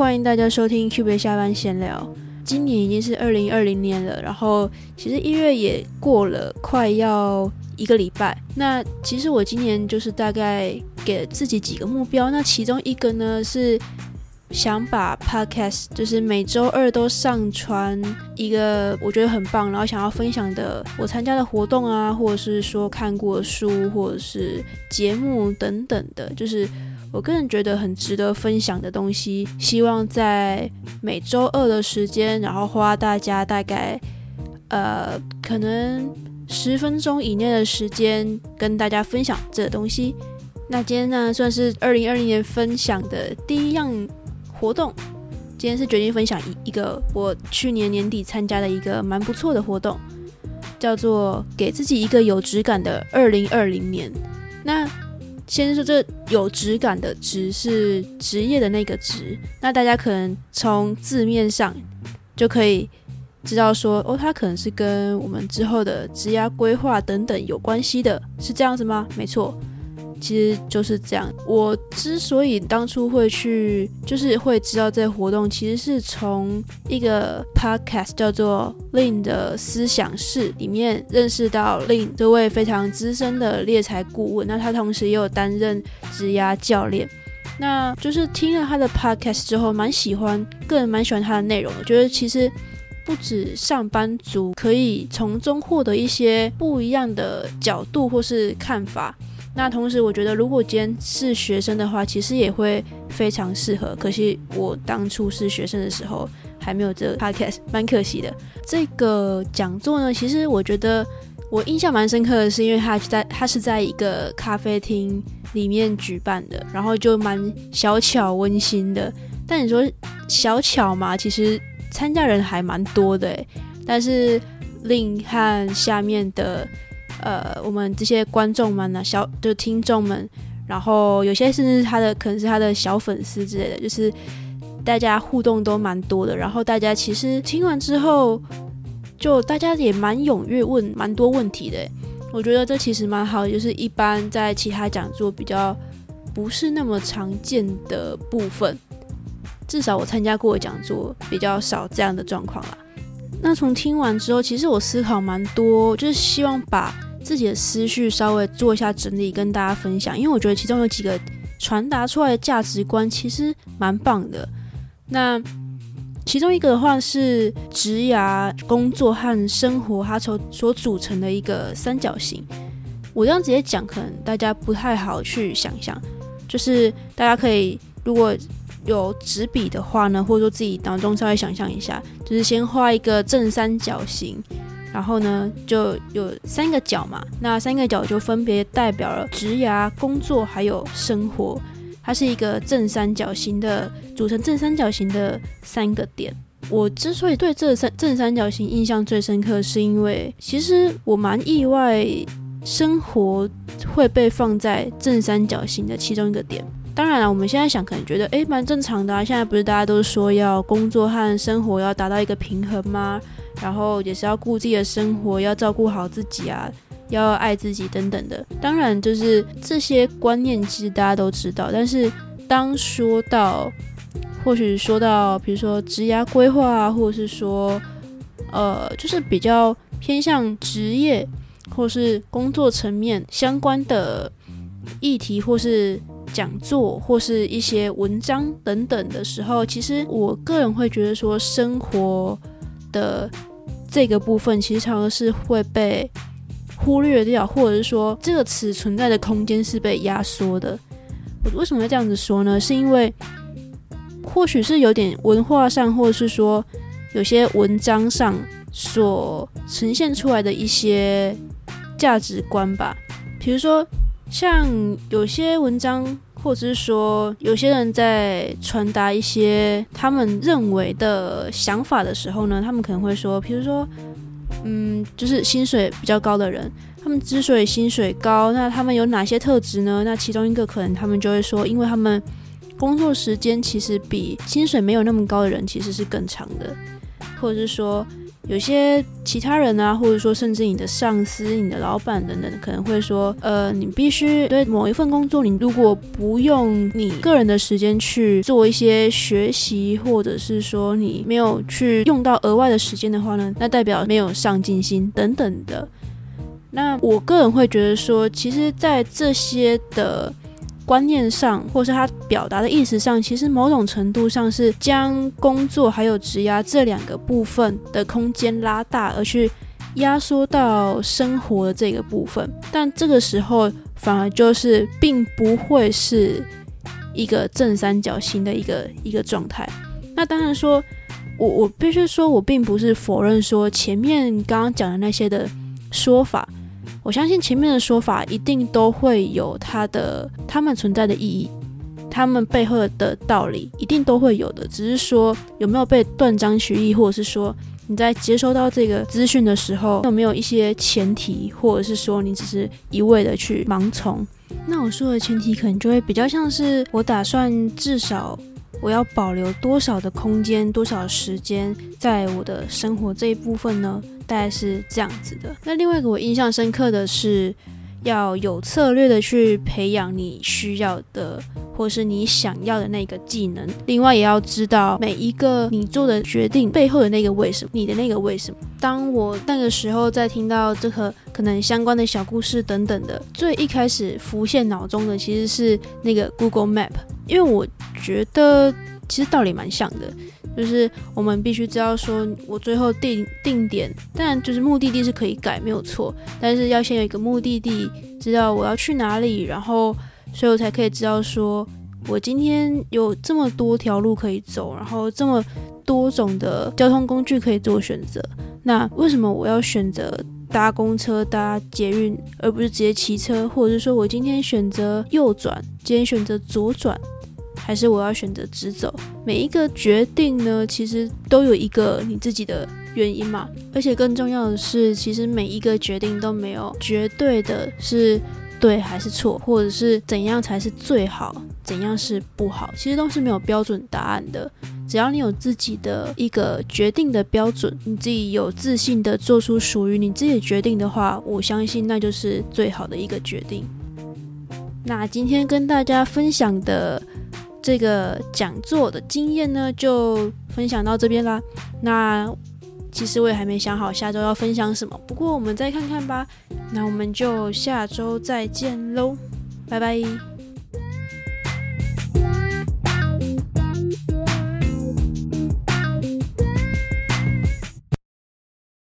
欢迎大家收听 Q 贝下班闲聊。今年已经是二零二零年了，然后其实一月也过了，快要一个礼拜。那其实我今年就是大概给自己几个目标，那其中一个呢是想把 Podcast 就是每周二都上传一个我觉得很棒，然后想要分享的我参加的活动啊，或者是说看过书或者是节目等等的，就是。我个人觉得很值得分享的东西，希望在每周二的时间，然后花大家大概呃可能十分钟以内的时间跟大家分享这东西。那今天呢，算是二零二零年分享的第一样活动。今天是决定分享一一个我去年年底参加的一个蛮不错的活动，叫做给自己一个有质感的二零二零年。那先说这有质感的“职”是职业的那个“职”，那大家可能从字面上就可以知道说，哦，它可能是跟我们之后的职业规划等等有关系的，是这样子吗？没错。其实就是这样。我之所以当初会去，就是会知道这活动，其实是从一个 podcast 叫做 Lin 的思想室里面认识到 Lin 这位非常资深的猎才顾问。那他同时也有担任职涯教练。那就是听了他的 podcast 之后，蛮喜欢，个人蛮喜欢他的内容。我觉得其实不止上班族可以从中获得一些不一样的角度或是看法。那同时，我觉得如果今天是学生的话，其实也会非常适合。可惜我当初是学生的时候还没有这个 podcast，蛮可惜的。这个讲座呢，其实我觉得我印象蛮深刻的是，因为它在它是在一个咖啡厅里面举办的，然后就蛮小巧温馨的。但你说小巧嘛，其实参加人还蛮多的但是令和下面的。呃，我们这些观众们呢，小就听众们，然后有些甚至他的可能是他的小粉丝之类的，就是大家互动都蛮多的。然后大家其实听完之后，就大家也蛮踊跃问蛮多问题的。我觉得这其实蛮好，就是一般在其他讲座比较不是那么常见的部分，至少我参加过的讲座比较少这样的状况啦。那从听完之后，其实我思考蛮多，就是希望把。自己的思绪稍微做一下整理，跟大家分享。因为我觉得其中有几个传达出来的价值观其实蛮棒的。那其中一个的话是职涯、工作和生活它所所组成的一个三角形。我这样直接讲，可能大家不太好去想象。就是大家可以如果有纸笔的话呢，或者说自己脑中稍微想象一下，就是先画一个正三角形。然后呢，就有三个角嘛，那三个角就分别代表了职涯、工作还有生活，它是一个正三角形的组成，正三角形的三个点。我之所以对这三正三角形印象最深刻，是因为其实我蛮意外，生活会被放在正三角形的其中一个点。当然了，我们现在想可能觉得，诶，蛮正常的啊。现在不是大家都说要工作和生活要达到一个平衡吗？然后也是要顾自己的生活，要照顾好自己啊，要爱自己等等的。当然，就是这些观念其实大家都知道。但是当说到，或许说到，比如说职业规划啊，或者是说，呃，就是比较偏向职业或是工作层面相关的议题，或是讲座，或是一些文章等等的时候，其实我个人会觉得说，生活的。这个部分其实常常是会被忽略掉，或者是说这个词存在的空间是被压缩的。我为什么会这样子说呢？是因为或许是有点文化上，或者是说有些文章上所呈现出来的一些价值观吧。比如说，像有些文章。或者是说，有些人在传达一些他们认为的想法的时候呢，他们可能会说，比如说，嗯，就是薪水比较高的人，他们之所以薪水高，那他们有哪些特质呢？那其中一个可能他们就会说，因为他们工作时间其实比薪水没有那么高的人其实是更长的，或者是说，有些其他人啊，或者说甚至你的上司、你的老板等等，可能会说，呃，你必须对某一份工作，你如果不用你个人的时间去做一些学习，或者是说你没有去用到额外的时间的话呢，那代表没有上进心等等的。那我个人会觉得说，其实，在这些的。观念上，或是他表达的意思上，其实某种程度上是将工作还有职压这两个部分的空间拉大，而去压缩到生活的这个部分。但这个时候反而就是并不会是一个正三角形的一个一个状态。那当然说，我我必须说，我并不是否认说前面刚刚讲的那些的说法。我相信前面的说法一定都会有它的、他们存在的意义，他们背后的道理一定都会有的。只是说有没有被断章取义，或者是说你在接收到这个资讯的时候有没有一些前提，或者是说你只是一味的去盲从。那我说的前提可能就会比较像是我打算至少。我要保留多少的空间，多少时间在我的生活这一部分呢？大概是这样子的。那另外一个我印象深刻的是，要有策略的去培养你需要的，或是你想要的那个技能。另外也要知道每一个你做的决定背后的那个为什么，你的那个为什么。当我那个时候在听到这个可能相关的小故事等等的，最一开始浮现脑中的其实是那个 Google Map。因为我觉得其实道理蛮像的，就是我们必须知道说，我最后定定点，但就是目的地是可以改，没有错。但是要先有一个目的地，知道我要去哪里，然后所以我才可以知道说，我今天有这么多条路可以走，然后这么多种的交通工具可以做选择。那为什么我要选择搭公车、搭捷运，而不是直接骑车？或者是说我今天选择右转，今天选择左转？还是我要选择直走？每一个决定呢，其实都有一个你自己的原因嘛。而且更重要的是，其实每一个决定都没有绝对的是对还是错，或者是怎样才是最好，怎样是不好，其实都是没有标准答案的。只要你有自己的一个决定的标准，你自己有自信的做出属于你自己的决定的话，我相信那就是最好的一个决定。那今天跟大家分享的。这个讲座的经验呢，就分享到这边啦。那其实我也还没想好下周要分享什么，不过我们再看看吧。那我们就下周再见喽，拜拜。